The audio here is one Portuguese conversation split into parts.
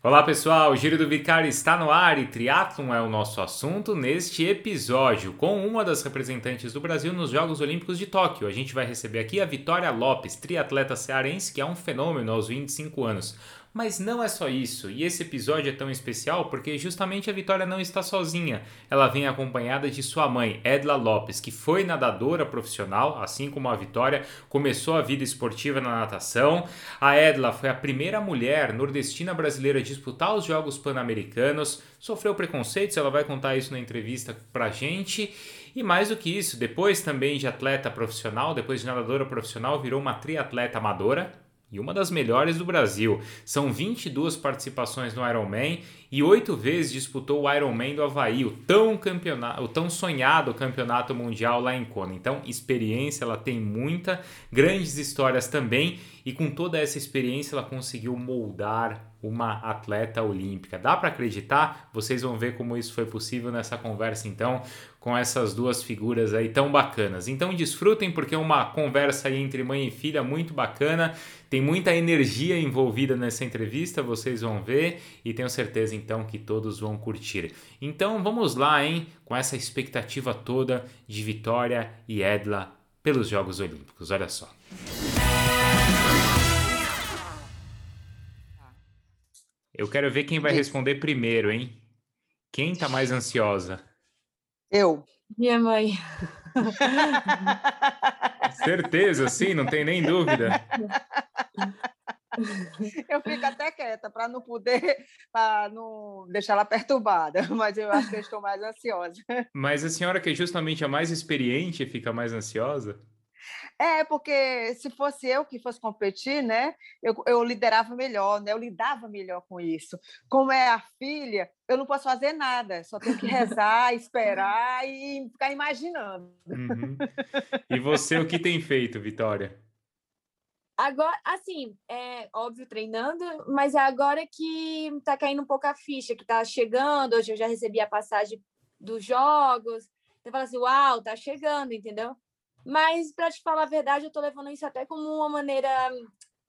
Olá pessoal, o Giro do Vicário está no ar e triatlon é o nosso assunto neste episódio com uma das representantes do Brasil nos Jogos Olímpicos de Tóquio. A gente vai receber aqui a Vitória Lopes, triatleta cearense que é um fenômeno aos 25 anos. Mas não é só isso, e esse episódio é tão especial porque justamente a Vitória não está sozinha. Ela vem acompanhada de sua mãe, Edla Lopes, que foi nadadora profissional, assim como a Vitória, começou a vida esportiva na natação. A Edla foi a primeira mulher nordestina brasileira a disputar os Jogos Pan-Americanos, sofreu preconceitos, ela vai contar isso na entrevista pra gente. E mais do que isso, depois também de atleta profissional, depois de nadadora profissional, virou uma triatleta amadora, e uma das melhores do Brasil. São 22 participações no Ironman e oito vezes disputou o Ironman do Havaí, o tão, campeonato, o tão sonhado campeonato mundial lá em Kona. Então, experiência ela tem muita, grandes histórias também, e com toda essa experiência ela conseguiu moldar uma atleta olímpica. Dá para acreditar? Vocês vão ver como isso foi possível nessa conversa então com essas duas figuras aí tão bacanas. Então desfrutem porque é uma conversa aí entre mãe e filha muito bacana. Tem muita energia envolvida nessa entrevista, vocês vão ver e tenho certeza então que todos vão curtir. Então vamos lá, hein, com essa expectativa toda de Vitória e Edla pelos Jogos Olímpicos. Olha só. Eu quero ver quem vai responder primeiro, hein? Quem tá mais ansiosa? Eu. Minha mãe. Certeza, sim, não tem nem dúvida. Eu fico até quieta para não poder, para não deixar ela perturbada, mas eu acho que eu estou mais ansiosa. Mas a senhora que é justamente a mais experiente fica mais ansiosa? É, porque se fosse eu que fosse competir, né, eu, eu liderava melhor, né, eu lidava melhor com isso. Como é a filha, eu não posso fazer nada, só tenho que rezar, esperar e ficar imaginando. Uhum. E você, o que tem feito, Vitória? Agora, assim, é óbvio treinando, mas é agora que tá caindo um pouco a ficha, que tá chegando. Hoje eu já recebi a passagem dos jogos. Você fala assim, uau, tá chegando, entendeu? Mas, para te falar a verdade, eu tô levando isso até como uma maneira,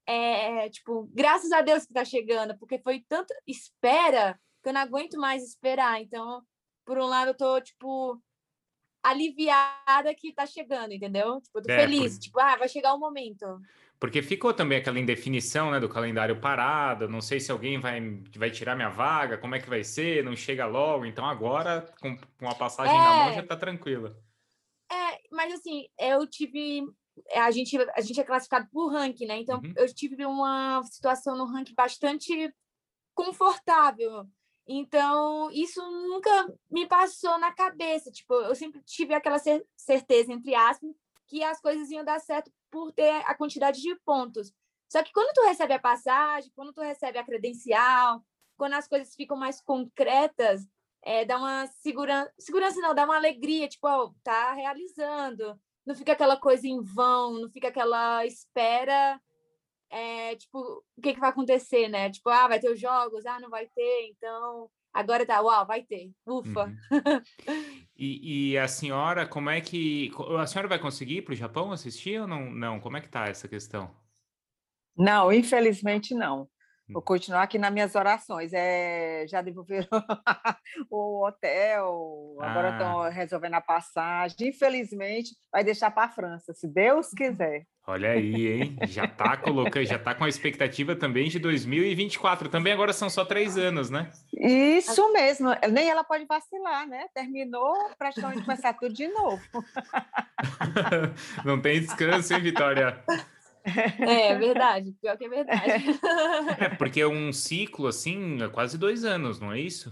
é, tipo, graças a Deus que tá chegando, porque foi tanta espera que eu não aguento mais esperar. Então, por um lado, eu tô, tipo, aliviada que tá chegando, entendeu? Tipo, eu tô é, feliz, por... tipo, ah, vai chegar o momento. Porque ficou também aquela indefinição né, do calendário parado, não sei se alguém vai, vai tirar minha vaga, como é que vai ser, não chega logo. Então agora, com, com a passagem é... na mão, já tá tranquila. É, mas assim, eu tive. A gente, a gente é classificado por ranking, né? Então uhum. eu tive uma situação no ranking bastante confortável. Então, isso nunca me passou na cabeça. Tipo, eu sempre tive aquela certeza, entre aspas, que as coisas iam dar certo por ter a quantidade de pontos. Só que quando tu recebe a passagem, quando tu recebe a credencial, quando as coisas ficam mais concretas, é, dá uma segurança, segurança não, dá uma alegria, tipo, ó, tá realizando. Não fica aquela coisa em vão, não fica aquela espera, é, tipo, o que, que vai acontecer, né? Tipo, ah, vai ter os jogos, ah, não vai ter, então Agora tá, uau, vai ter, ufa. Uhum. E, e, a senhora, como é que. A senhora vai conseguir ir para o Japão assistir ou não? Não, como é que tá essa questão? Não, infelizmente não. Vou hum. continuar aqui nas minhas orações. É, já devolveram o hotel, agora estão ah. resolvendo a passagem. Infelizmente, vai deixar para a França, se Deus quiser. Olha aí, hein? Já está colocando, já está com a expectativa também de 2024. Também agora são só três anos, né? Isso mesmo. Nem ela pode vacilar, né? Terminou, praticamente começar tudo de novo. Não tem descanso, hein, Vitória? É, é verdade, pior que é verdade. É, porque é um ciclo, assim, é quase dois anos, não é isso?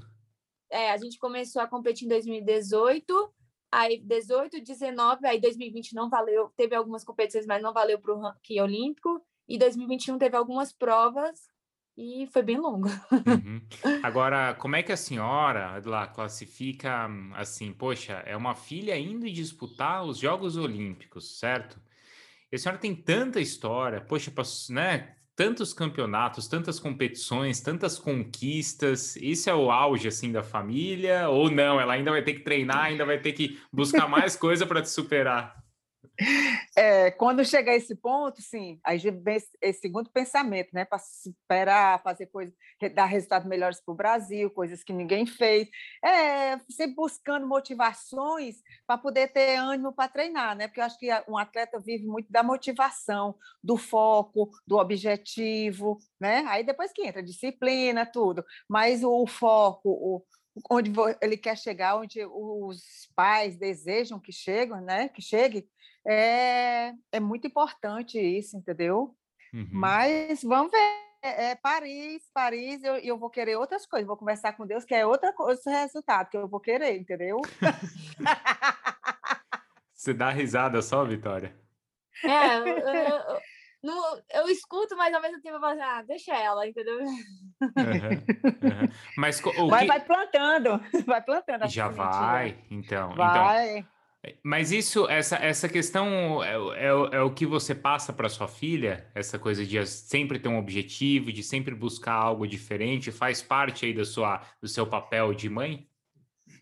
É, a gente começou a competir em 2018, aí 18, 19, aí 2020 não valeu, teve algumas competições, mas não valeu para o ranking olímpico, e 2021 teve algumas provas, e foi bem longo. Uhum. Agora, como é que a senhora lá classifica assim, poxa, é uma filha indo disputar os Jogos Olímpicos, certo? A senhora tem tanta história, poxa, né? Tantos campeonatos, tantas competições, tantas conquistas. Isso é o auge assim da família ou não? Ela ainda vai ter que treinar, ainda vai ter que buscar mais coisa para te superar. É, quando chega a esse ponto, sim, aí vem esse segundo pensamento, né? Para esperar, fazer coisas, dar resultados melhores para o Brasil, coisas que ninguém fez. É, sempre buscando motivações para poder ter ânimo para treinar, né? Porque eu acho que um atleta vive muito da motivação, do foco, do objetivo, né? Aí depois que entra disciplina, tudo. Mas o foco, o, onde ele quer chegar, onde os pais desejam que chegue, né? Que chegue, é, é muito importante isso, entendeu? Uhum. Mas vamos ver. É, é Paris, Paris, eu, eu vou querer outras coisas, vou conversar com Deus, que é outra coisa, resultado que eu vou querer, entendeu? Você dá risada só, Vitória? É, eu, eu, eu, eu, escuto, mas ao mesmo tempo eu falo assim, ah, deixa ela, entendeu? Uhum, uhum. Mas o vai, que... vai plantando, vai plantando. Já vai, então. Vai. Então, mas isso, essa, essa questão é, é, é o que você passa para sua filha? Essa coisa de sempre ter um objetivo, de sempre buscar algo diferente, faz parte aí da sua, do seu papel de mãe?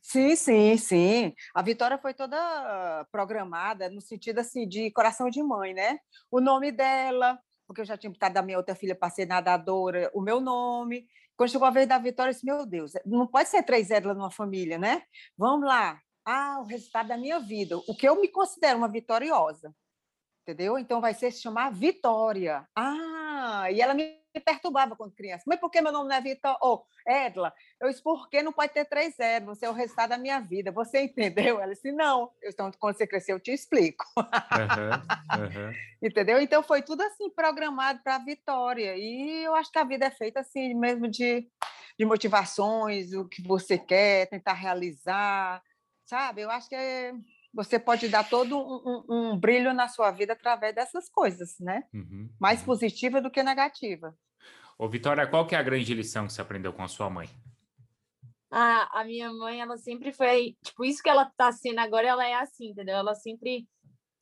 Sim, sim, sim. A Vitória foi toda programada no sentido assim de coração de mãe, né? O nome dela, porque eu já tinha botado da minha outra filha para ser nadadora, o meu nome. Quando chegou a vez da Vitória, eu disse, meu Deus, não pode ser três Edlas numa família, né? Vamos lá, ah, o resultado da minha vida, o que eu me considero uma vitoriosa, entendeu? Então vai ser se chamar Vitória. Ah, e ela me perturbava quando criança. Mas por que meu nome não é Vitória? Oh, Edla. Eu disse, por que não pode ter três Edla? Você é o resultado da minha vida. Você entendeu? Ela disse, não. Então, quando você crescer, eu te explico. Uhum, uhum. entendeu? Então, foi tudo assim, programado para a vitória. E eu acho que a vida é feita assim, mesmo de, de motivações, o que você quer, tentar realizar, sabe? Eu acho que é, você pode dar todo um, um, um, brilho na sua vida através dessas coisas, né? Uhum, Mais uhum. positiva do que negativa. Ô, Vitória, qual que é a grande lição que você aprendeu com a sua mãe? Ah, a minha mãe, ela sempre foi, tipo, isso que ela tá sendo agora, ela é assim, entendeu? Ela sempre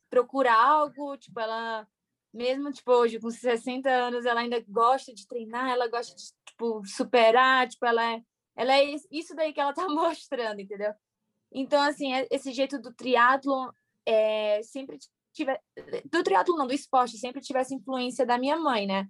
procura algo, tipo, ela mesmo tipo hoje com 60 anos, ela ainda gosta de treinar, ela gosta de tipo superar, tipo, ela é ela é isso daí que ela tá mostrando, entendeu? Então, assim, é, esse jeito do triatlo é, sempre tiver do triatlo não, do esporte, sempre tivesse influência da minha mãe, né?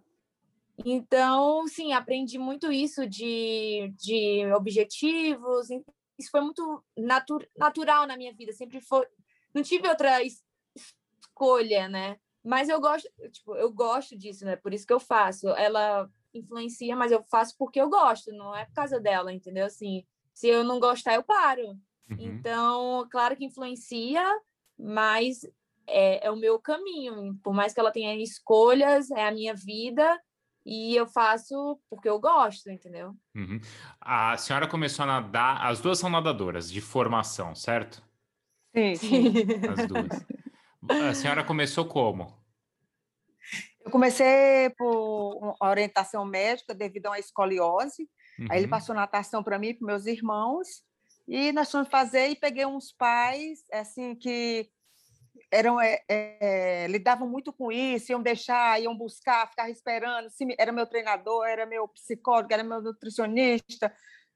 Então, sim, aprendi muito isso de, de objetivos. Isso foi muito natu natural na minha vida. Sempre foi. Não tive outra escolha, né? Mas eu gosto, tipo, eu gosto disso, né? Por isso que eu faço. Ela influencia, mas eu faço porque eu gosto, não é por causa dela, entendeu? Assim, se eu não gostar, eu paro. Uhum. Então, claro que influencia, mas é, é, o meu caminho. Por mais que ela tenha escolhas, é a minha vida e eu faço porque eu gosto, entendeu? Uhum. A senhora começou a nadar, as duas são nadadoras de formação, certo? Sim, sim. As duas. A senhora começou como? Eu comecei por orientação médica devido a uma escoliose. Uhum. Aí ele uhum. passou natação para mim e para meus irmãos. E nós fomos fazer e peguei uns pais assim que eram é, é, lidavam muito com isso, iam deixar, iam buscar, ficar esperando. Era meu treinador, era meu psicólogo, era meu nutricionista,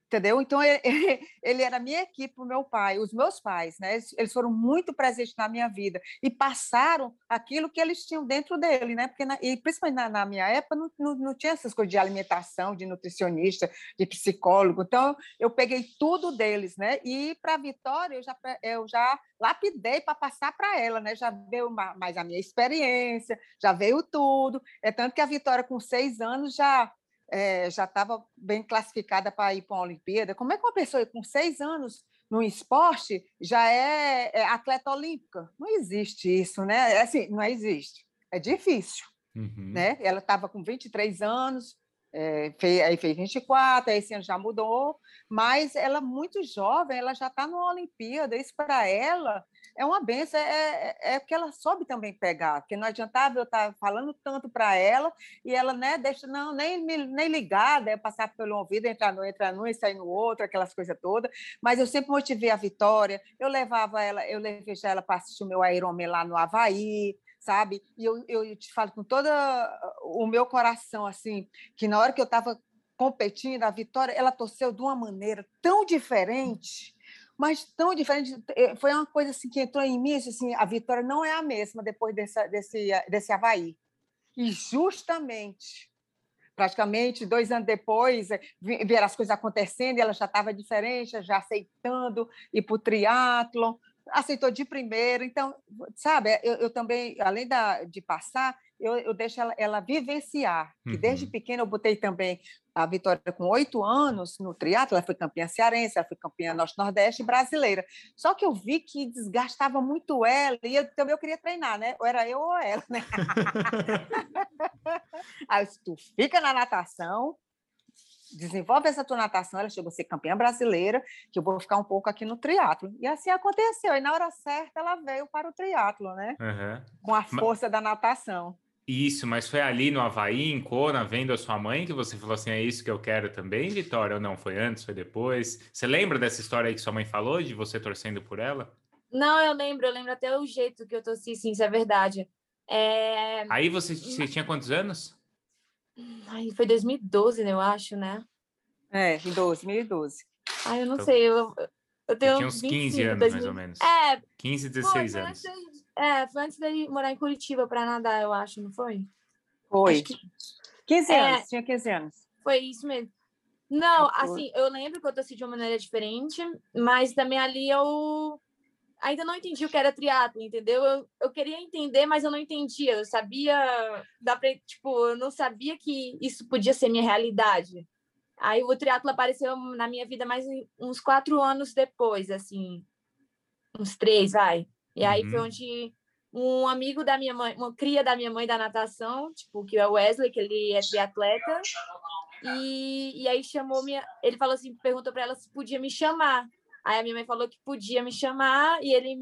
entendeu? Então ele, ele era minha equipe, o meu pai, os meus pais, né? Eles foram muito presentes na minha vida e passaram aquilo que eles tinham dentro dele, né? Porque na, e principalmente na, na minha época não, não, não, tinha essas coisas de alimentação, de nutricionista, de psicólogo. Então eu peguei tudo deles, né? E para a Vitória eu já eu já lapidei para passar para ela, né? Já veio mais a minha experiência, já veio tudo. É tanto que a Vitória com seis anos já é, já estava bem classificada para ir para uma Olimpíada. Como é que uma pessoa com seis anos no esporte já é, é, atleta olímpica? Não existe isso, né? É assim, não existe. É difícil. Uhum. Né? Ela estava com 23 anos, é, fez, aí fez 24, aí esse ano já mudou, mas ela muito jovem, ela já está numa Olimpíada, isso para ela é uma benção, é, é, é que ela soube também pegar, porque não adiantava eu estar falando tanto para ela e ela né, deixa não, nem, nem ligada, é passar pelo ouvido, entrar no, entrar no e sair no outro, aquelas coisas todas, mas eu sempre motivei a Vitória, eu levava ela, eu levei ela para assistir o meu Ironman lá no Havaí, sabe? E eu, eu te falo com todo o meu coração, assim, que na hora que eu estava competindo, a Vitória, ela torceu de uma maneira tão diferente, mas tão diferente. Eh, foi uma coisa assim que entrou em mim, assim, a vitória não é a mesma depois desse, desse, desse Havaí. E justamente, praticamente dois anos depois, eh, ver as coisas acontecendo, e ela já estava diferente, já aceitando ir para o triatlon, aceitou de primeiro. Então, sabe, eu, eu também, além da, de passar, eu, eu deixo ela, ela vivenciar. Uhum. E desde pequena eu botei também a Vitória com oito anos no triatlo, ela foi campeã cearense, ela foi campeã norte-nordeste brasileira. Só que eu vi que desgastava muito ela e eu também eu queria treinar, né? Ou era eu ou ela, né? Aí eu tu fica na natação, desenvolve essa tua natação, ela chegou a ser campeã brasileira, que eu vou ficar um pouco aqui no triatlo. E assim aconteceu. E na hora certa ela veio para o triatlo, né? Uhum. Com a força Mas... da natação. Isso, mas foi ali no Havaí, em Kona, vendo a sua mãe, que você falou assim: é isso que eu quero também, Vitória? Ou não? Foi antes, foi depois? Você lembra dessa história aí que sua mãe falou, de você torcendo por ela? Não, eu lembro, eu lembro até o jeito que eu torci, sim, isso é verdade. É... Aí você, você tinha quantos anos? Aí foi 2012, né, eu acho, né? É, em 2012. Ah, eu não então, sei, eu, eu tenho. Eu tinha uns 25, 15 anos, 2000... mais ou menos. É. 15, 16 foi, anos. É, foi antes de morar em Curitiba para nadar, eu acho, não foi? Foi. Que... 15 é, anos, tinha 15 anos. Foi isso mesmo. Não, assim, eu lembro que eu torci de uma maneira diferente, mas também ali eu ainda não entendi o que era triatlo, entendeu? Eu, eu queria entender, mas eu não entendia. Eu sabia, dá pra, tipo, eu não sabia que isso podia ser minha realidade. Aí o triatlo apareceu na minha vida mais uns quatro anos depois, assim, uns três, vai. E aí uhum. foi onde um amigo da minha mãe, uma cria da minha mãe da natação, tipo, que é o Wesley, que ele é triatleta, e, e aí chamou minha, ele falou assim, perguntou para ela se podia me chamar. Aí a minha mãe falou que podia me chamar e ele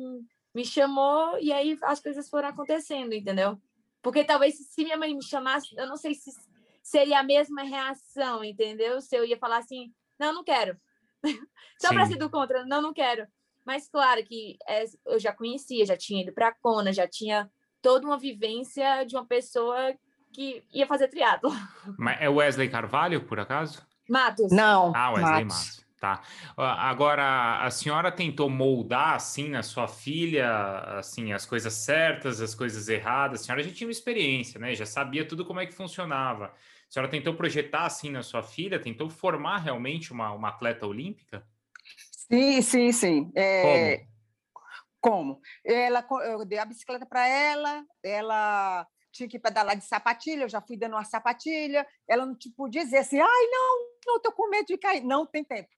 me chamou e aí as coisas foram acontecendo, entendeu? Porque talvez se minha mãe me chamasse, eu não sei se seria a mesma reação, entendeu? Se eu ia falar assim, não, não quero. Só para ser do contra, não, não quero. Mas claro que é, eu já conhecia, já tinha ido para a Kona, já tinha toda uma vivência de uma pessoa que ia fazer triatlo. Mas é Wesley Carvalho, por acaso? Matos. Não. Ah, Wesley Matos. Matos. Tá. Agora, a senhora tentou moldar, assim, na sua filha, assim, as coisas certas, as coisas erradas. A senhora já tinha uma experiência, né? Já sabia tudo como é que funcionava. A senhora tentou projetar, assim, na sua filha? Tentou formar realmente uma, uma atleta olímpica? Sim, sim, sim. É... Como? Como? Ela, eu dei a bicicleta para ela, ela tinha que pedalar de sapatilha, eu já fui dando uma sapatilha, ela não tipo dizer assim, ai, não, não, estou com medo de cair. Não tem tempo.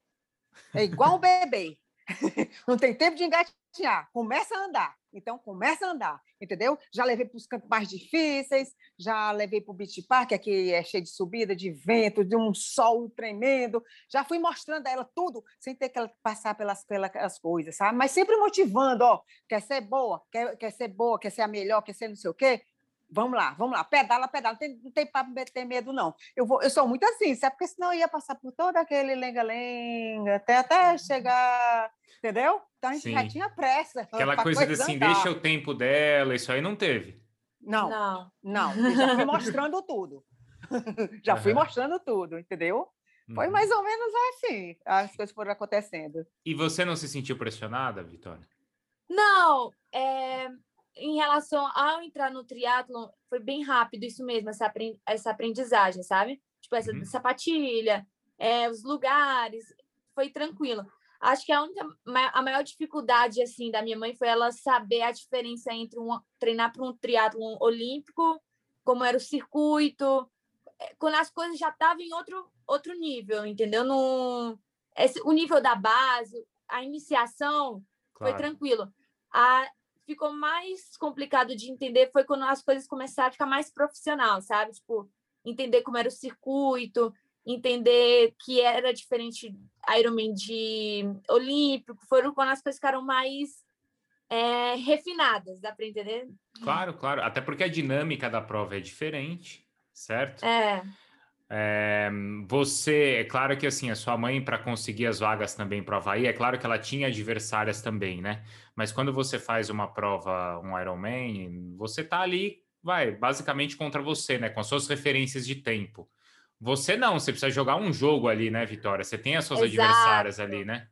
É igual um bebê. Não tem tempo de engatinhar. Começa a andar. Então, começa a andar, entendeu? Já levei para os cantos mais difíceis, já levei para o Beach Park, que é cheio de subida, de vento, de um sol tremendo. Já fui mostrando a ela tudo, sem ter que ela passar pelas, pelas coisas, sabe? Mas sempre motivando, ó, quer ser boa, quer, quer ser boa, quer ser a melhor, quer ser não sei o quê. Vamos lá, vamos lá, pedala, pedala, não tem, não tem para ter medo, não. Eu, vou, eu sou muito assim, sabe? Porque senão eu ia passar por todo aquele lenga-lenga, até, até uhum. chegar, entendeu? Então a gente Sim. já tinha pressa. Aquela coisa, coisa assim, andar. deixa o tempo dela, isso aí não teve. Não, não, não. Eu já fui mostrando tudo. já uhum. fui mostrando tudo, entendeu? Foi uhum. mais ou menos assim, as coisas foram acontecendo. E você não se sentiu pressionada, Vitória? Não, é, em relação ao entrar no triatlon, foi bem rápido isso mesmo, essa, essa aprendizagem, sabe? Tipo, essa uhum. sapatilha, é, os lugares, foi tranquilo. Acho que a única, a maior dificuldade, assim, da minha mãe foi ela saber a diferença entre um, treinar para um triatlon olímpico, como era o circuito, é, quando as coisas já estavam em outro, outro nível, entendeu? No, esse, o nível da base, a iniciação claro. foi tranquilo. A, ficou mais complicado de entender foi quando as coisas começaram a ficar mais profissional, sabe? Tipo, entender como era o circuito, entender que era diferente Ironman de olímpico, foram quando as coisas ficaram mais é, refinadas, dá para entender? Claro, claro. Até porque a dinâmica da prova é diferente, certo? É. É, você, é claro que assim, a sua mãe, para conseguir as vagas também para o Havaí, é claro que ela tinha adversárias também, né? Mas quando você faz uma prova, um Ironman, você tá ali, vai, basicamente contra você, né? Com as suas referências de tempo. Você não, você precisa jogar um jogo ali, né, Vitória? Você tem as suas Exato. adversárias ali, né?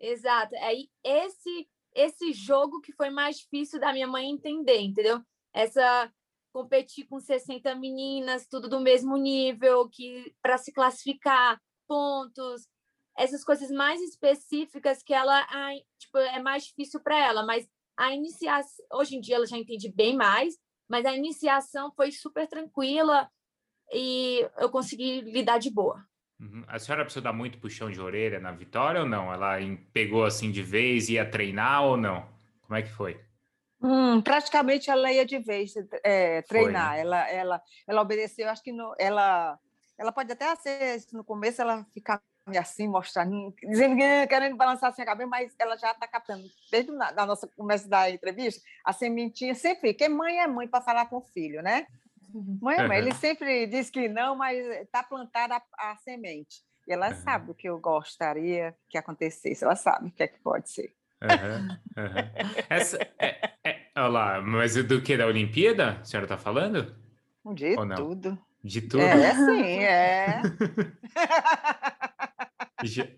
Exato. Aí esse esse jogo que foi mais difícil da minha mãe entender, entendeu? Essa competir com 60 meninas, tudo do mesmo nível, que para se classificar, pontos, essas coisas mais específicas que ela ai, tipo, é mais difícil para ela, mas a iniciação, hoje em dia ela já entende bem mais, mas a iniciação foi super tranquila e eu consegui lidar de boa. Uhum. A senhora precisou dar muito puxão de orelha na vitória ou não? Ela pegou assim de vez, ia treinar ou não? Como é que foi? Hum, praticamente ela ia de vez é, treinar. Foi, né? ela, ela, ela obedeceu, acho que no, ela, ela pode até ser, no começo ela ficar assim, mostrando, dizendo que querendo balançar assim a cabeça, mas ela já está captando, desde a nossa começo da entrevista, a sementinha sempre, porque mãe é mãe para falar com o filho, né? Uhum. Mãe é mãe, ele sempre diz que não, mas está plantada a, a, semente. E ela uhum. sabe o que eu gostaria que acontecesse, ela sabe o que é que pode ser. Uhum, uhum. Essa, é, é, olha lá, mas do que? Da Olimpíada? A senhora está falando? De tudo. De tudo? É, sim, é.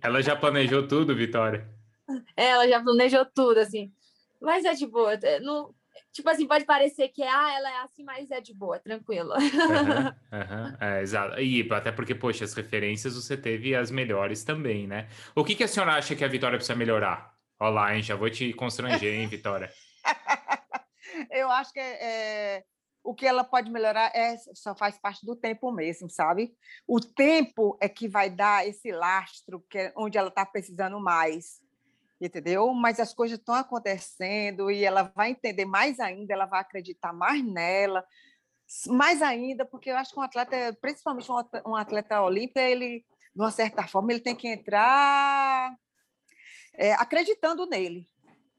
Ela já planejou tudo, Vitória? É, ela já planejou tudo, assim. Mas é de boa. É, não, tipo assim, pode parecer que ah, ela é assim, mas é de boa, tranquilo. Uhum, uhum, é, exato. E até porque, poxa, as referências você teve as melhores também, né? O que, que a senhora acha que a Vitória precisa melhorar? Olha lá, hein? Já vou te constranger, hein, Vitória? Eu acho que é, o que ela pode melhorar é só faz parte do tempo mesmo, sabe? O tempo é que vai dar esse lastro que é onde ela está precisando mais, entendeu? Mas as coisas estão acontecendo e ela vai entender mais ainda, ela vai acreditar mais nela, mais ainda, porque eu acho que um atleta, principalmente um atleta olímpico, ele, de uma certa forma, ele tem que entrar é, acreditando nele,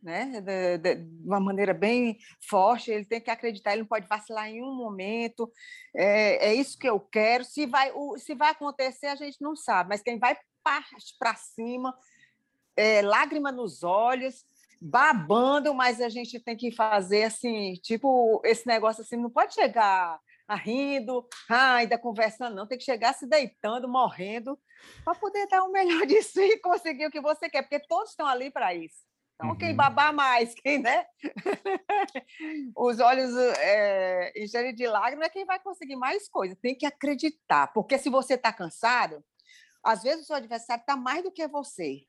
né? De, de, de, uma maneira bem forte, ele tem que acreditar, ele não pode vacilar em um momento. É, é isso que eu quero. Se vai, o, se vai acontecer, a gente não sabe, mas quem vai para cima, é, lágrima nos olhos, babando, mas a gente tem que fazer assim, tipo, esse negócio assim, não pode chegar rindo, ah, ainda conversando, não, tem que chegar se deitando, morrendo, para poder dar o melhor de si e conseguir o que você quer, porque todos estão ali para isso. Então, uhum. quem babar mais, quem, né? Os olhos é, encherem de lágrimas é quem vai conseguir mais coisas. Tem que acreditar, porque se você está cansado, às vezes o seu adversário está mais do que você.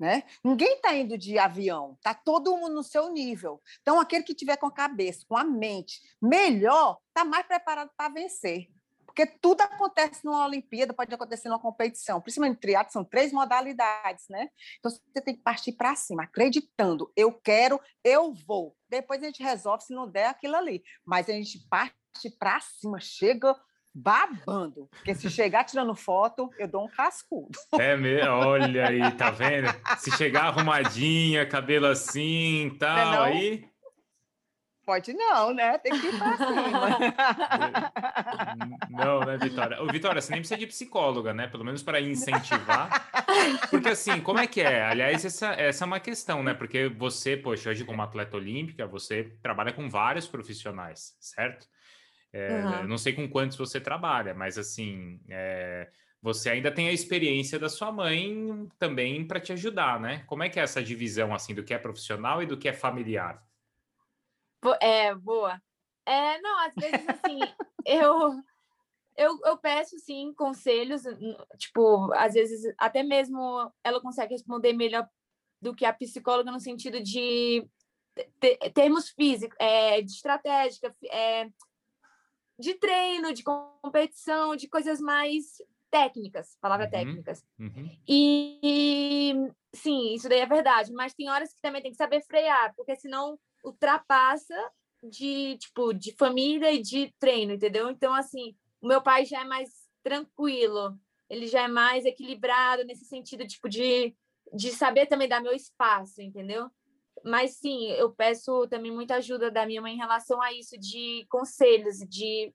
Né? Ninguém está indo de avião, está todo mundo no seu nível. Então, aquele que tiver com a cabeça, com a mente melhor, está mais preparado para vencer. Porque tudo acontece numa Olimpíada, pode acontecer numa competição, principalmente no triatlo, são três modalidades, né? Então você tem que partir para cima, acreditando, eu quero, eu vou. Depois a gente resolve se não der aquilo ali. Mas a gente parte para cima, chega babando. Porque se chegar tirando foto, eu dou um cascudo. É mesmo? Olha aí, tá vendo? Se chegar arrumadinha, cabelo assim, tal, não, não? aí pode não, né? Tem que ir para cima. Não, né, Vitória? Ô, Vitória, você nem precisa de psicóloga, né? Pelo menos para incentivar. Porque assim, como é que é? Aliás, essa, essa é uma questão, né? Porque você, poxa, hoje como atleta olímpica, você trabalha com vários profissionais, certo? É, uhum. Não sei com quantos você trabalha, mas assim, é, você ainda tem a experiência da sua mãe também para te ajudar, né? Como é que é essa divisão assim do que é profissional e do que é familiar? É, boa. É, não, às vezes, assim, eu, eu, eu peço, sim, conselhos, tipo, às vezes, até mesmo ela consegue responder melhor do que a psicóloga no sentido de termos físicos, é, de estratégica, é, de treino, de competição, de coisas mais técnicas, palavra uhum, técnicas. Uhum. E, sim, isso daí é verdade, mas tem horas que também tem que saber frear, porque senão ultrapassa de tipo de família e de treino, entendeu? Então assim, o meu pai já é mais tranquilo, ele já é mais equilibrado nesse sentido tipo de de saber também dar meu espaço, entendeu? Mas sim, eu peço também muita ajuda da minha mãe em relação a isso de conselhos, de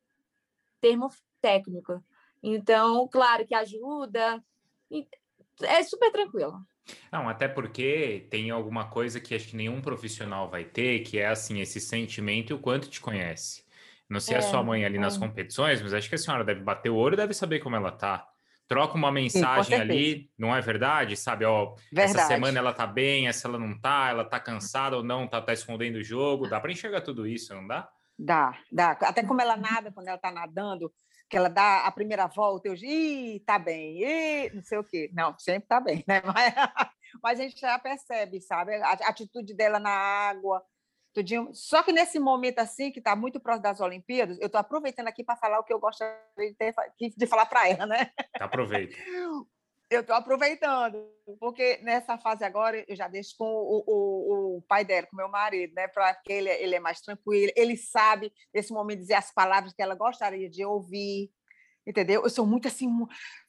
termo técnico. Então, claro que ajuda. É super tranquilo. Não, até porque tem alguma coisa que acho que nenhum profissional vai ter, que é assim, esse sentimento e o quanto te conhece. Não sei é, a sua mãe ali é. nas competições, mas acho que a senhora deve bater o olho e deve saber como ela tá. Troca uma mensagem Sim, ali, não é verdade? Sabe, ó, verdade. essa semana ela tá bem, essa ela não tá, ela tá cansada ou não, tá, tá escondendo o jogo. Dá para enxergar tudo isso, não dá? Dá, dá. Até como ela nada, quando ela tá nadando, que ela dá a primeira volta, eu digo, ih, tá bem, ih, não sei o quê. Não, sempre tá bem, né? Mas, mas a gente já percebe, sabe? A atitude dela na água, tudinho. Só que nesse momento assim, que está muito próximo das Olimpíadas, eu estou aproveitando aqui para falar o que eu gostaria de, ter, de falar para ela, né? Aproveita. eu estou aproveitando, porque nessa fase agora eu já deixo com o, o, o pai dela, com meu marido, né? Para que ele, ele é mais tranquilo, ele sabe nesse momento dizer as palavras que ela gostaria de ouvir, entendeu? Eu sou muito assim,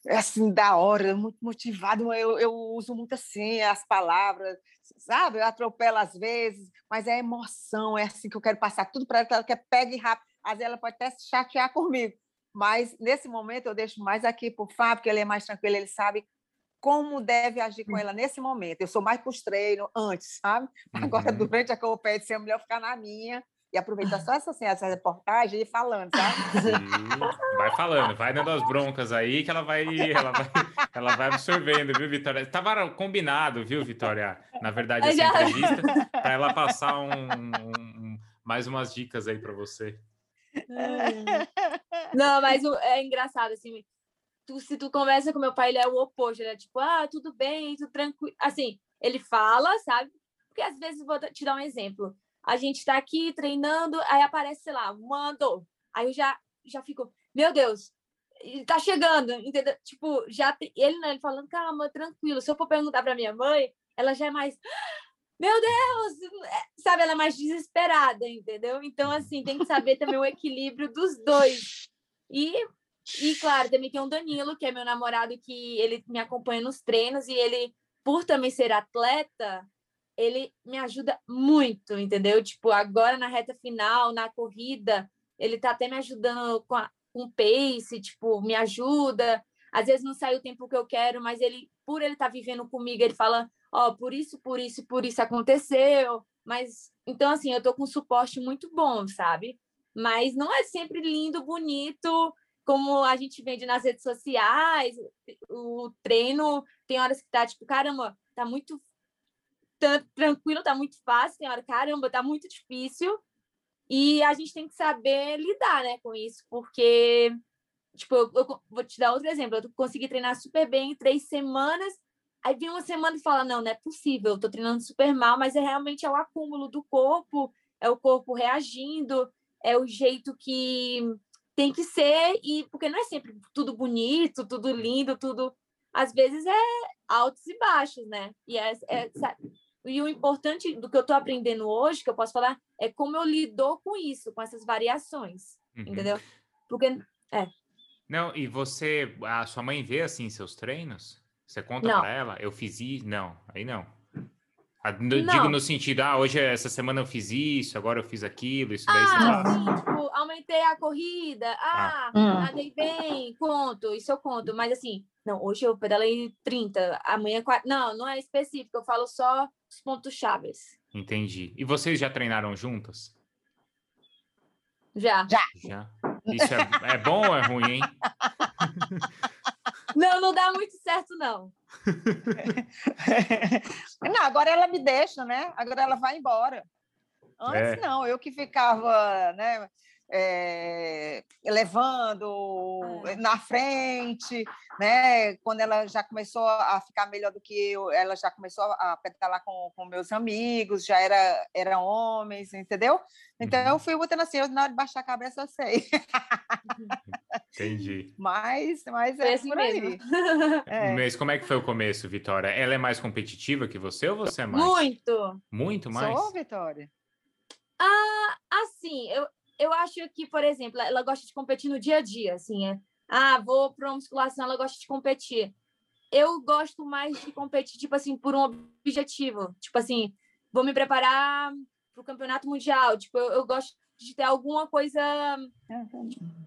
assim da hora, muito motivado, eu, eu uso muito assim as palavras, sabe? Eu atropelo às vezes, mas é emoção, é assim que eu quero passar tudo para ela, que ela quer pegue rápido. Às vezes ela pode até se chatear comigo, mas nesse momento eu deixo mais aqui para o Fábio, porque ele é mais tranquilo, ele sabe como deve agir com hum. ela nesse momento. Eu sou mais para os treinos antes, sabe? Agora, uhum. durante a competição, a mulher ficar na minha, e aproveitar só essa, assim, essa reportagem e falando, sabe? Sim, vai falando, vai dando as broncas aí que ela vai, ela vai, ela vai absorvendo, viu, Vitória? Estava combinado, viu, Vitória? Na verdade, essa entrevista, para ela passar um, um, mais umas dicas aí para você. Não, mas é engraçado, assim, tu, se tu conversa com meu pai, ele é o oposto, ele é tipo, ah, tudo bem, tudo tranquilo. Assim, ele fala, sabe? Porque às vezes, vou te dar um exemplo a gente está aqui treinando, aí aparece, sei lá, mandou. Aí eu já, já fico, meu Deus, tá chegando, entendeu? Tipo, já ele, né, ele falando, calma, tranquilo. Se eu for perguntar para minha mãe, ela já é mais, meu Deus, é, sabe? Ela é mais desesperada, entendeu? Então, assim, tem que saber também o equilíbrio dos dois. E, e claro, também tem o Danilo, que é meu namorado, que ele me acompanha nos treinos e ele, por também ser atleta, ele me ajuda muito, entendeu? Tipo, agora na reta final, na corrida, ele tá até me ajudando com, a, com pace, tipo, me ajuda. Às vezes não sai o tempo que eu quero, mas ele, por ele tá vivendo comigo, ele fala, ó, oh, por isso, por isso, por isso aconteceu. Mas, então, assim, eu tô com um suporte muito bom, sabe? Mas não é sempre lindo, bonito, como a gente vende nas redes sociais. O treino tem horas que tá, tipo, caramba, tá muito tá tranquilo, tá muito fácil, tem hora, caramba, tá muito difícil. E a gente tem que saber lidar, né, com isso, porque, tipo, eu, eu vou te dar outro exemplo, eu consegui treinar super bem em três semanas, aí vem uma semana e fala, não, não é possível, eu tô treinando super mal, mas é realmente é o acúmulo do corpo, é o corpo reagindo, é o jeito que tem que ser, e porque não é sempre tudo bonito, tudo lindo, tudo. Às vezes é altos e baixos, né? E é, é e o importante do que eu estou aprendendo hoje, que eu posso falar, é como eu lido com isso, com essas variações, uhum. entendeu? Porque, é. Não, e você, a sua mãe vê, assim, seus treinos? Você conta para ela? Eu fiz isso? Não, aí não. não. Digo no sentido, ah, hoje, essa semana eu fiz isso, agora eu fiz aquilo, isso daí ah, você sim, tipo, aumentei a corrida, ah, ah. nadei bem, conto, isso eu conto, mas assim, não, hoje eu pedalei 30, amanhã 4. Não, não é específico, eu falo só os pontos chaves. Entendi. E vocês já treinaram juntas? Já. Já. Já. Isso é, é bom ou é ruim, hein? Não, não dá muito certo, não. não, agora ela me deixa, né? Agora ela vai embora. Antes, é. não, eu que ficava, né? É, levando é. na frente, né? Quando ela já começou a ficar melhor do que eu, ela já começou a pedalar com, com meus amigos, já era eram homens, entendeu? Então eu uhum. fui botando assim, eu, na hora de baixar a cabeça eu sei. Entendi. Mas, mas é assim por aí. É. Mas como é que foi o começo, Vitória? Ela é mais competitiva que você ou você é mais? Muito. Muito mais? Sou, Vitória. Ah, assim, eu, eu acho que, por exemplo, ela gosta de competir no dia a dia, assim, é, ah, vou para uma musculação, ela gosta de competir. Eu gosto mais de competir, tipo assim, por um objetivo. Tipo assim, vou me preparar para o campeonato mundial. Tipo, eu, eu, gosto de ter alguma coisa.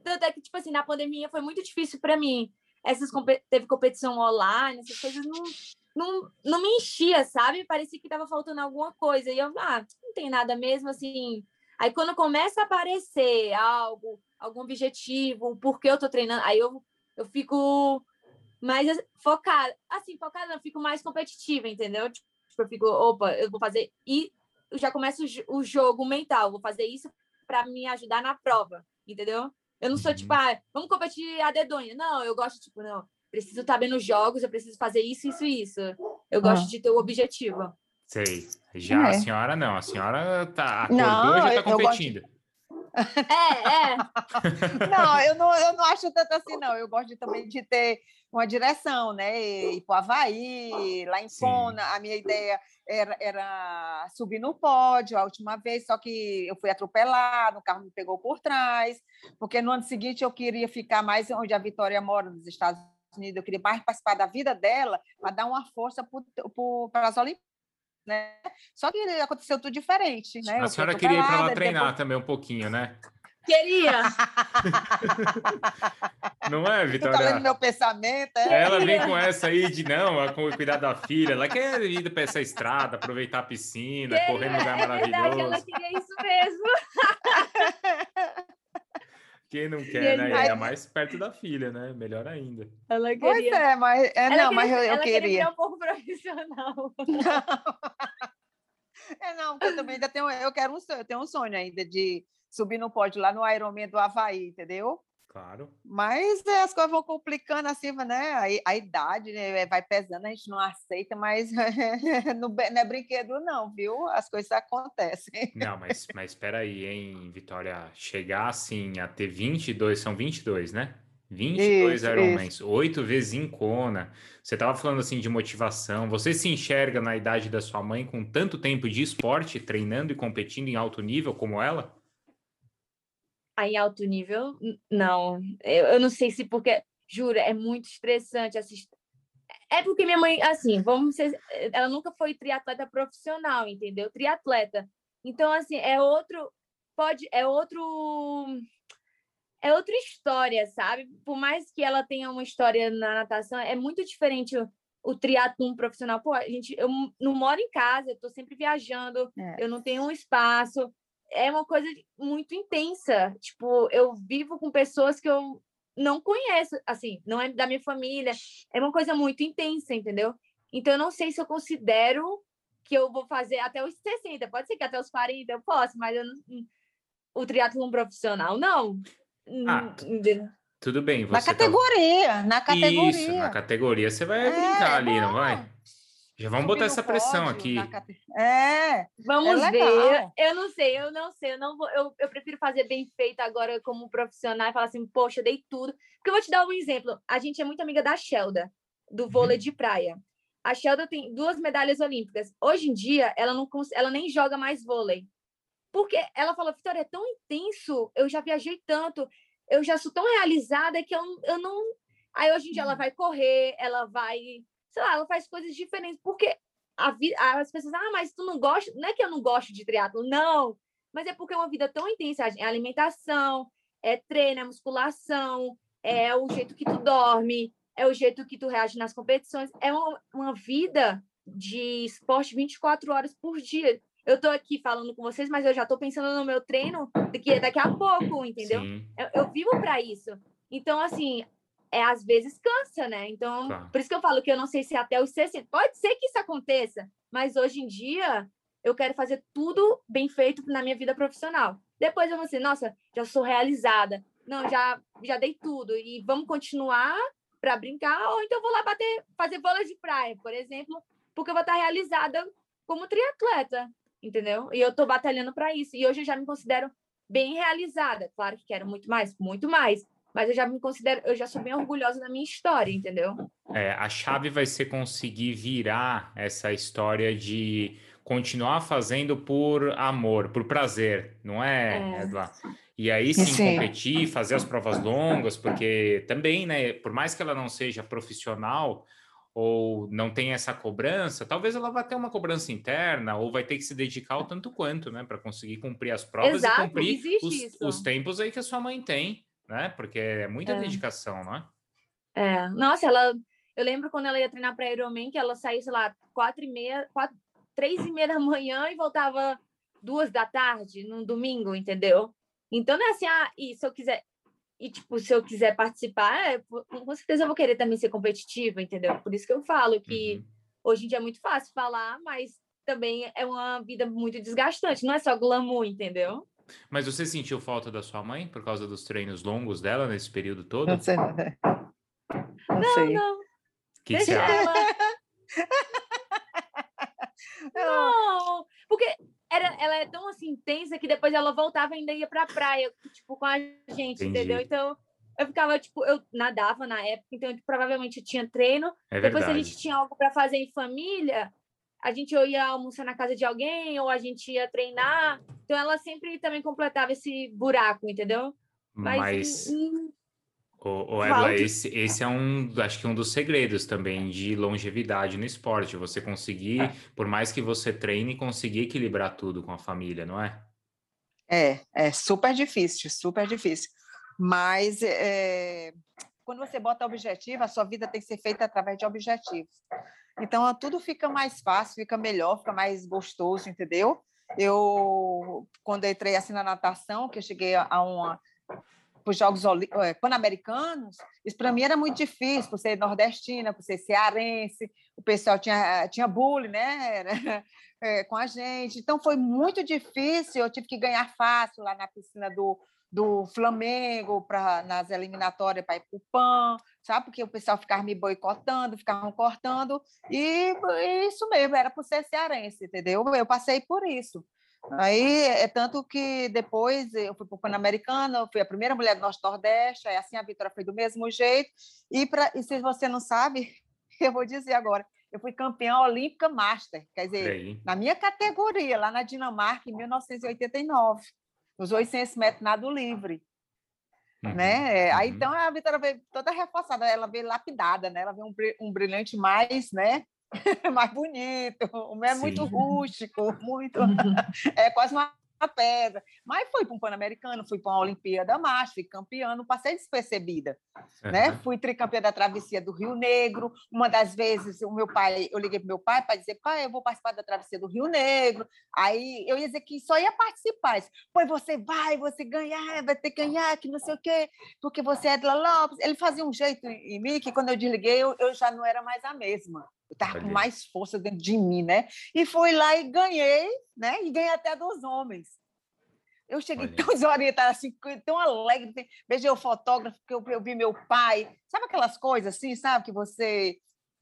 Tanto é que, tipo assim, na pandemia foi muito difícil para mim. Essas teve competição online, essas coisas não, não, não me enchia, sabe? Parecia que estava faltando alguma coisa. E eu, ah, não tem nada mesmo, assim Aí quando começa a aparecer algo, algum objetivo, por que eu tô treinando, aí eu, eu fico Mas focada, assim, focada, eu fico mais competitiva, entendeu? Tipo, eu fico, opa, eu vou fazer. E já começa o jogo mental, vou fazer isso para me ajudar na prova, entendeu? Eu não sou tipo, uhum. ah, vamos competir a dedonha. Não, eu gosto, tipo, não, preciso estar bem nos jogos, eu preciso fazer isso, isso e isso. Eu gosto ah. de ter o objetivo. Sei. Já é. a senhora não, a senhora tá acordou não, e já tá competindo. É, é. não, eu não, eu não acho tanto assim, não. Eu gosto de, também de ter uma direção, né? Ir para o Havaí, lá em Pona. A minha ideia era, era, subir no pódio a última vez, só que eu fui atropelado, o carro me pegou por trás, porque no ano seguinte eu queria ficar mais onde a Vitória mora, nos Estados Unidos, eu queria mais participar da vida dela para dar uma força para as Olimpíadas né? Só que aconteceu tudo diferente, né? A senhora queria ir para lá treinar depois... também um pouquinho, né? Queria! Não é, Vitória? Tá lendo meu pensamento, é? Ela vem com essa aí de não, cuidar da filha. Ela quer ir para essa estrada, aproveitar a piscina, queria, correr no lugar é maravilhoso. Verdade, ela queria isso mesmo. Quem não quer, né? Ainda mais perto da filha, né? Melhor ainda. Ela queria... Pois é, mas, é, não, queria, mas eu, eu ela queria. queria um pouco profissional. É, não, porque eu também ainda tenho, eu quero um sonho, eu tenho um sonho ainda de subir no pódio lá no Ironman do Havaí, entendeu? Claro. Mas é, as coisas vão complicando assim, né? A, a idade né, vai pesando, a gente não aceita, mas não, não é brinquedo, não, viu? As coisas acontecem. Não, mas, mas espera aí, hein, Vitória? Chegar assim a ter 22, são 22, né? 22 isso, Ironmans, oito vezes em Kona. Você estava falando assim de motivação. Você se enxerga na idade da sua mãe com tanto tempo de esporte, treinando e competindo em alto nível como ela? Em alto nível, não. Eu, eu não sei se porque, juro, é muito estressante assistir. É porque minha mãe, assim, vamos ser, ela nunca foi triatleta profissional, entendeu? Triatleta. Então, assim, é outro, pode, é outro, é outra história, sabe? Por mais que ela tenha uma história na natação, é muito diferente o, o triatlon profissional. Pô, a gente, eu não moro em casa, eu tô sempre viajando, é. eu não tenho um espaço é uma coisa muito intensa. Tipo, eu vivo com pessoas que eu não conheço, assim, não é da minha família. É uma coisa muito intensa, entendeu? Então, eu não sei se eu considero que eu vou fazer até os 60. Pode ser que até os 40 eu possa, mas eu não, o triatlon profissional, não. Ah, tudo bem. na categoria, tá... na categoria. Isso, na categoria você vai é, brincar ali, não vai? Já vamos botar essa pressão aqui. É. Vamos é ver. Eu não sei, eu não sei. Eu, não vou, eu, eu prefiro fazer bem feito agora como profissional e falar assim, poxa, dei tudo. Porque eu vou te dar um exemplo. A gente é muito amiga da Shelda, do vôlei uhum. de praia. A Shelda tem duas medalhas olímpicas. Hoje em dia, ela, não, ela nem joga mais vôlei. Porque ela falou, Vitória, é tão intenso, eu já viajei tanto, eu já sou tão realizada que eu, eu não. Aí hoje em dia ela uhum. vai correr, ela vai sei lá, ela faz coisas diferentes, porque a vida, as pessoas, ah, mas tu não gosta, não é que eu não gosto de triatlo, não, mas é porque é uma vida tão intensa, é alimentação, é treino, é musculação, é o jeito que tu dorme, é o jeito que tu reage nas competições, é uma, uma vida de esporte 24 horas por dia. Eu tô aqui falando com vocês, mas eu já tô pensando no meu treino daqui, daqui a pouco, entendeu? Eu, eu vivo para isso. Então, assim, é às vezes cansa, né? Então, tá. por isso que eu falo que eu não sei se até os 60. Pode ser que isso aconteça, mas hoje em dia eu quero fazer tudo bem feito na minha vida profissional. Depois eu vou assim, nossa, já sou realizada. Não, já já dei tudo e vamos continuar para brincar ou então eu vou lá bater, fazer bolas de praia, por exemplo, porque eu vou estar realizada como triatleta, entendeu? E eu estou batalhando para isso. E hoje eu já me considero bem realizada. Claro que quero muito mais, muito mais, mas eu já me considero, eu já sou bem orgulhosa da minha história, entendeu? É, a chave vai ser conseguir virar essa história de continuar fazendo por amor, por prazer, não é, é. E aí sim, sim, competir, fazer as provas longas, porque também, né, por mais que ela não seja profissional ou não tenha essa cobrança, talvez ela vá ter uma cobrança interna ou vai ter que se dedicar o tanto quanto, né, para conseguir cumprir as provas Exato, e cumprir os, os tempos aí que a sua mãe tem né? Porque é muita é. dedicação, não é? É, nossa, ela. Eu lembro quando ela ia treinar para Ironman, que ela saía, sei lá, quatro e meia, quatro, três e meia da manhã e voltava duas da tarde, num domingo, entendeu? Então não é assim, ah, e se eu quiser. e, tipo, se eu quiser participar, é, com certeza eu vou querer também ser competitiva, entendeu? Por isso que eu falo que uhum. hoje em dia é muito fácil falar, mas também é uma vida muito desgastante, não é só glamour, entendeu? Mas você sentiu falta da sua mãe por causa dos treinos longos dela nesse período todo? Não sei. Não, não. Sei. não. Que Deixa ela. não, porque era, ela é tão assim intensa que depois ela voltava e ainda ia pra praia, tipo, com a gente, Entendi. entendeu? Então, eu ficava, tipo, eu nadava na época, então provavelmente eu tinha treino. É depois, se a gente tinha algo para fazer em família, a gente ou ia almoçar na casa de alguém, ou a gente ia treinar. Então, ela sempre também completava esse buraco, entendeu? Mas, Mas... Ô Edla, esse, esse é um, acho que um dos segredos também de longevidade no esporte. Você conseguir, é. por mais que você treine, conseguir equilibrar tudo com a família, não é? É, é super difícil, super difícil. Mas é, quando você bota objetivo, a sua vida tem que ser feita através de objetivos. Então, tudo fica mais fácil, fica melhor, fica mais gostoso, entendeu? Eu, quando entrei assim na natação, que eu cheguei a uma para os Jogos é, Pan-Americanos, isso para mim era muito difícil, por ser nordestina, por ser cearense, o pessoal tinha, tinha bullying né? é, com a gente. Então, foi muito difícil, eu tive que ganhar fácil lá na piscina do, do Flamengo para nas eliminatórias para ir para o PAN, sabe? Porque o pessoal ficava me boicotando, ficavam cortando, e, e isso mesmo, era por ser cearense, entendeu? Eu passei por isso. Aí é tanto que depois eu fui para o Pan-Americano, eu fui a primeira mulher do Norte Nordeste, aí assim a Vitória foi do mesmo jeito. E, pra, e se você não sabe, eu vou dizer agora, eu fui campeã olímpica master, quer dizer, na minha categoria, lá na Dinamarca, em 1989, nos 800 metros nado livre. Uhum, né? Aí uhum. então a Vitória veio toda reforçada, ela veio lapidada, né? Ela veio um, um brilhante mais, né? mais bonito, o meu é muito rústico, muito é quase uma pedra. Mas fui para um Pan-Americano, fui para uma Olimpíada Macho, fui campeã, não passei despercebida. Né? Fui tricampeã da travessia do Rio Negro. Uma das vezes, o meu pai, eu liguei para meu pai para dizer, pai, eu vou participar da travessia do Rio Negro. Aí eu ia dizer que só ia participar. Pois você vai, você ganhar, vai ter que ganhar, que não sei o quê, porque você é Edla Lopes. Ele fazia um jeito em mim que quando eu desliguei, eu, eu já não era mais a mesma. Eu estava com mais força dentro de mim, né? E fui lá e ganhei, né? E ganhei até dos homens. Eu cheguei Olha. tão desorientada, assim, tão alegre. Beijei o fotógrafo, que eu, eu vi meu pai. Sabe aquelas coisas assim, sabe? Que você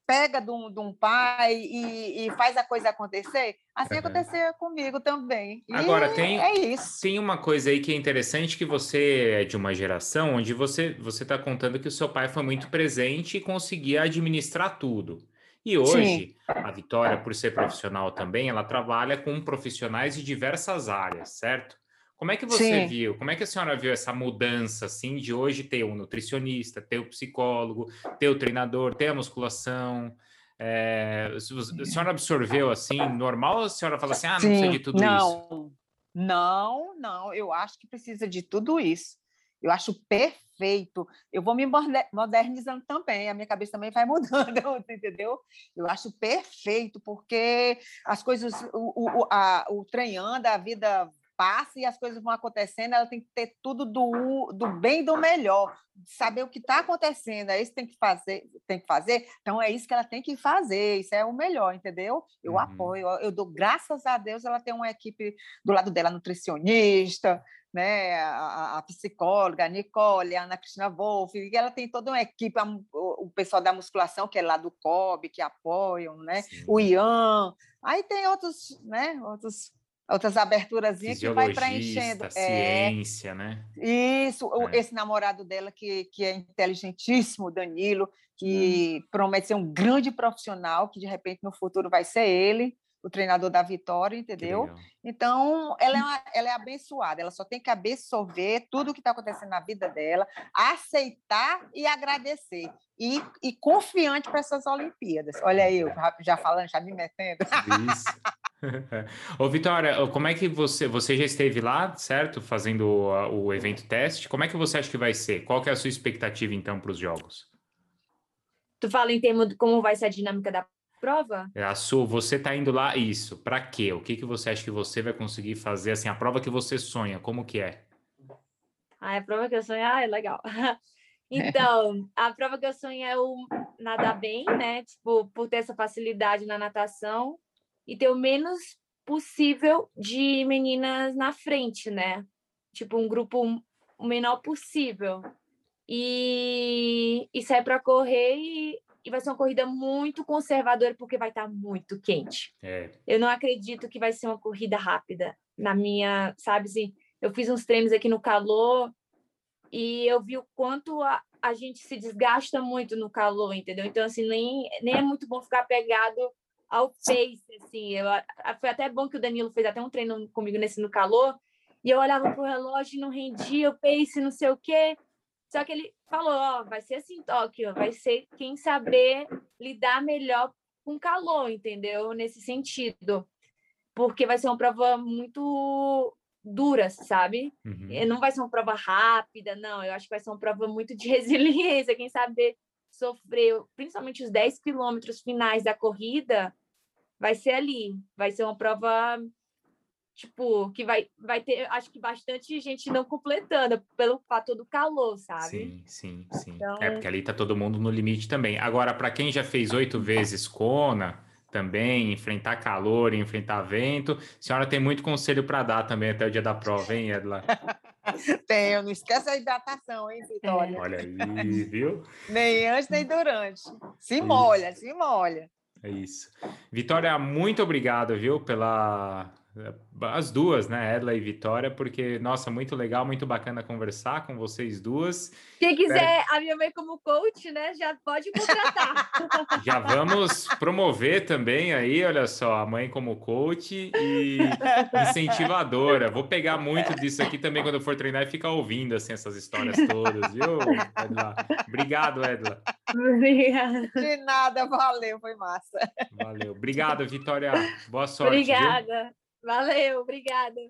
pega de um, de um pai e, e, faz a coisa acontecer. Assim uhum. aconteceu comigo também. E Agora, tem, é isso. tem uma coisa aí que é interessante, que você é de uma geração onde você está contando que o seu pai foi muito presente e conseguia administrar tudo. E hoje, Sim. a Vitória, por ser profissional também, ela trabalha com profissionais de diversas áreas, certo? Como é que você Sim. viu? Como é que a senhora viu essa mudança, assim, de hoje ter o um nutricionista, ter o um psicólogo, ter o treinador, ter a musculação? É, a senhora absorveu assim, normal ou a senhora fala assim, ah, não Sim, precisa de tudo não, isso? Não, não, eu acho que precisa de tudo isso. Eu acho perfeito. Eu vou me modernizando também, a minha cabeça também vai mudando, entendeu? Eu acho perfeito, porque as coisas, o, o, a, o trem anda, a vida passa e as coisas vão acontecendo, ela tem que ter tudo do, do bem e do melhor, saber o que está acontecendo, é isso que tem que fazer, tem que fazer, então é isso que ela tem que fazer, isso é o melhor, entendeu? Eu uhum. apoio, eu dou graças a Deus, ela tem uma equipe do lado dela, nutricionista, né, a, a, psicóloga, a Nicole, a Ana Cristina Wolff, ela tem toda uma equipe, a, o, o, pessoal da musculação, que é lá do COB, que apoiam, né, o Ian, aí tem outros, né, outros outras aberturas que vai preenchendo. É. Ciência, é, né? Isso, é. esse namorado dela que, que é inteligentíssimo, Danilo, que hum. promete ser um grande profissional, que de repente no futuro vai ser ele o treinador da Vitória, entendeu? Então, ela é, uma, ela é abençoada, ela só tem que absorver tudo o que está acontecendo na vida dela, aceitar e agradecer. E, e confiante para essas Olimpíadas. Olha aí, eu já falando, já me metendo. Isso. Ô, Vitória, como é que você, você já esteve lá, certo? Fazendo o, o evento teste. Como é que você acha que vai ser? Qual que é a sua expectativa, então, para os jogos? Tu fala em termos de como vai ser a dinâmica da prova? É a sua, você está indo lá, isso, para quê? O que, que você acha que você vai conseguir fazer, assim, a prova que você sonha, como que é? Ah, a prova que eu sonho, ah, é legal. Então, a prova que eu sonho é o nadar bem, né? Tipo, por ter essa facilidade na natação e ter o menos possível de meninas na frente, né? Tipo, um grupo o menor possível. E, e sair para correr e, e vai ser uma corrida muito conservadora porque vai estar tá muito quente. É. Eu não acredito que vai ser uma corrida rápida. Na minha, sabe, assim, eu fiz uns treinos aqui no calor e eu vi o quanto a, a gente se desgasta muito no calor, entendeu? Então, assim, nem, nem é muito bom ficar pegado ao pace, assim. Eu, foi até bom que o Danilo fez até um treino comigo nesse no calor, e eu olhava pro relógio e não rendia, o pace, não sei o quê. Só que ele falou, ó, vai ser assim, Tóquio, vai ser quem saber lidar melhor com calor, entendeu? Nesse sentido. Porque vai ser uma prova muito duras, sabe? Uhum. Não vai ser uma prova rápida, não. Eu acho que vai ser uma prova muito de resiliência. Quem sabe sofrer, principalmente os 10 quilômetros finais da corrida, vai ser ali. Vai ser uma prova, tipo, que vai, vai ter, acho que bastante gente não completando, pelo fator do calor, sabe? Sim, sim, sim. Então... É, porque ali tá todo mundo no limite também. Agora, para quem já fez oito vezes Kona também, enfrentar calor, enfrentar vento. A senhora tem muito conselho para dar também até o dia da prova, hein, Edla? Tenho, não esquece a hidratação, hein, Vitória? Olha aí, viu? nem antes, nem durante. Se molha, se molha. É isso. Vitória, muito obrigado, viu, pela as duas, né, Edla e Vitória, porque, nossa, muito legal, muito bacana conversar com vocês duas. Quem quiser a minha mãe como coach, né, já pode contratar. Já vamos promover também aí, olha só, a mãe como coach e incentivadora. Vou pegar muito disso aqui também quando eu for treinar e ficar ouvindo, assim, essas histórias todas, viu, Edla? Obrigado, Edla. Obrigada. De nada, valeu, foi massa. Valeu. Obrigado, Vitória. Boa sorte. Obrigada. Viu? Valeu, obrigada.